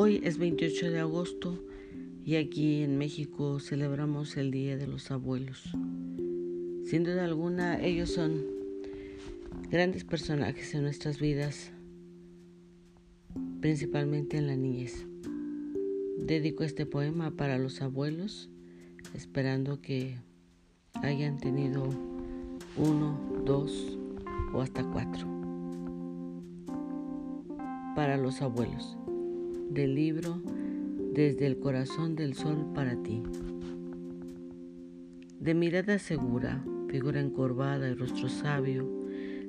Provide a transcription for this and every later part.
Hoy es 28 de agosto y aquí en México celebramos el Día de los Abuelos. Sin duda alguna, ellos son grandes personajes en nuestras vidas, principalmente en la niñez. Dedico este poema para los abuelos, esperando que hayan tenido uno, dos o hasta cuatro. Para los abuelos del libro Desde el corazón del sol para ti. De mirada segura, figura encorvada y rostro sabio,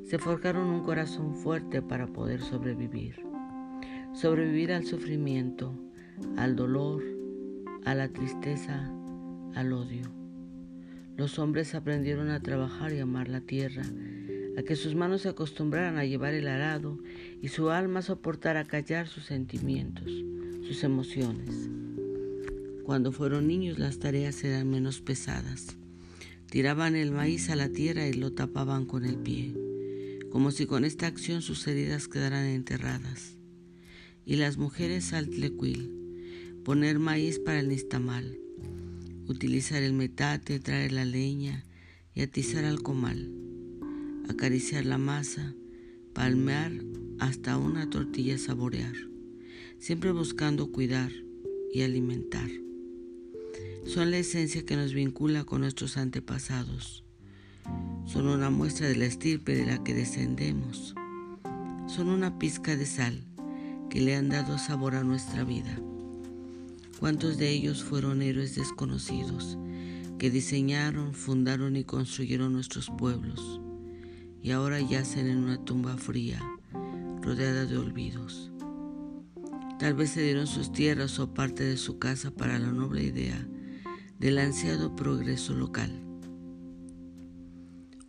se forjaron un corazón fuerte para poder sobrevivir. Sobrevivir al sufrimiento, al dolor, a la tristeza, al odio. Los hombres aprendieron a trabajar y amar la tierra a que sus manos se acostumbraran a llevar el arado y su alma soportara callar sus sentimientos, sus emociones. Cuando fueron niños las tareas eran menos pesadas. Tiraban el maíz a la tierra y lo tapaban con el pie, como si con esta acción sus heridas quedaran enterradas. Y las mujeres al tlecuil, poner maíz para el nistamal, utilizar el metate, traer la leña y atizar al comal acariciar la masa, palmear hasta una tortilla saborear, siempre buscando cuidar y alimentar. Son la esencia que nos vincula con nuestros antepasados. Son una muestra de la estirpe de la que descendemos. Son una pizca de sal que le han dado sabor a nuestra vida. ¿Cuántos de ellos fueron héroes desconocidos que diseñaron, fundaron y construyeron nuestros pueblos? Y ahora yacen en una tumba fría, rodeada de olvidos. Tal vez se dieron sus tierras o parte de su casa para la noble idea del ansiado progreso local.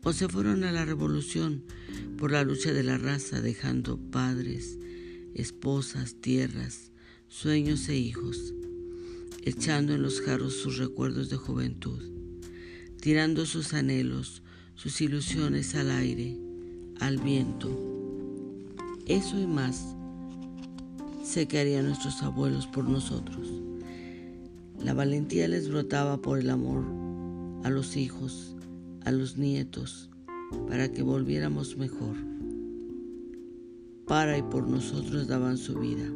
O se fueron a la revolución por la lucha de la raza, dejando padres, esposas, tierras, sueños e hijos, echando en los jarros sus recuerdos de juventud, tirando sus anhelos, sus ilusiones al aire, al viento. Eso y más sé que harían nuestros abuelos por nosotros. La valentía les brotaba por el amor a los hijos, a los nietos, para que volviéramos mejor. Para y por nosotros daban su vida.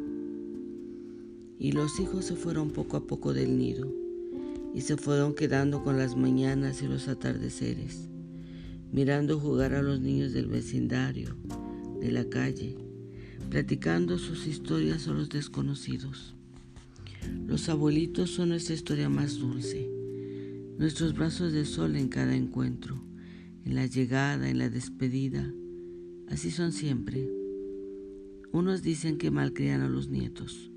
Y los hijos se fueron poco a poco del nido y se fueron quedando con las mañanas y los atardeceres mirando jugar a los niños del vecindario, de la calle, platicando sus historias a los desconocidos. Los abuelitos son nuestra historia más dulce, nuestros brazos de sol en cada encuentro, en la llegada, en la despedida. Así son siempre. Unos dicen que malcrian a los nietos,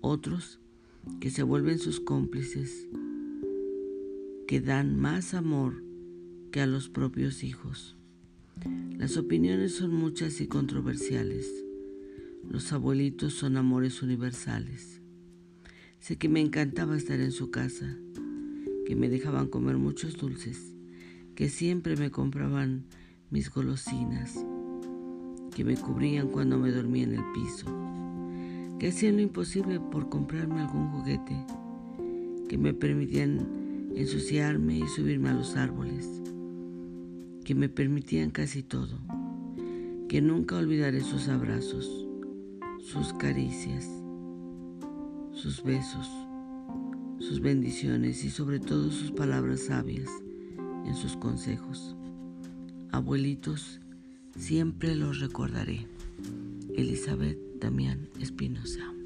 otros que se vuelven sus cómplices, que dan más amor que a los propios hijos. Las opiniones son muchas y controversiales. Los abuelitos son amores universales. Sé que me encantaba estar en su casa, que me dejaban comer muchos dulces, que siempre me compraban mis golosinas, que me cubrían cuando me dormía en el piso, que hacían lo imposible por comprarme algún juguete, que me permitían ensuciarme y subirme a los árboles, que me permitían casi todo, que nunca olvidaré sus abrazos, sus caricias, sus besos, sus bendiciones y sobre todo sus palabras sabias en sus consejos. Abuelitos, siempre los recordaré. Elizabeth Damián Espinosa.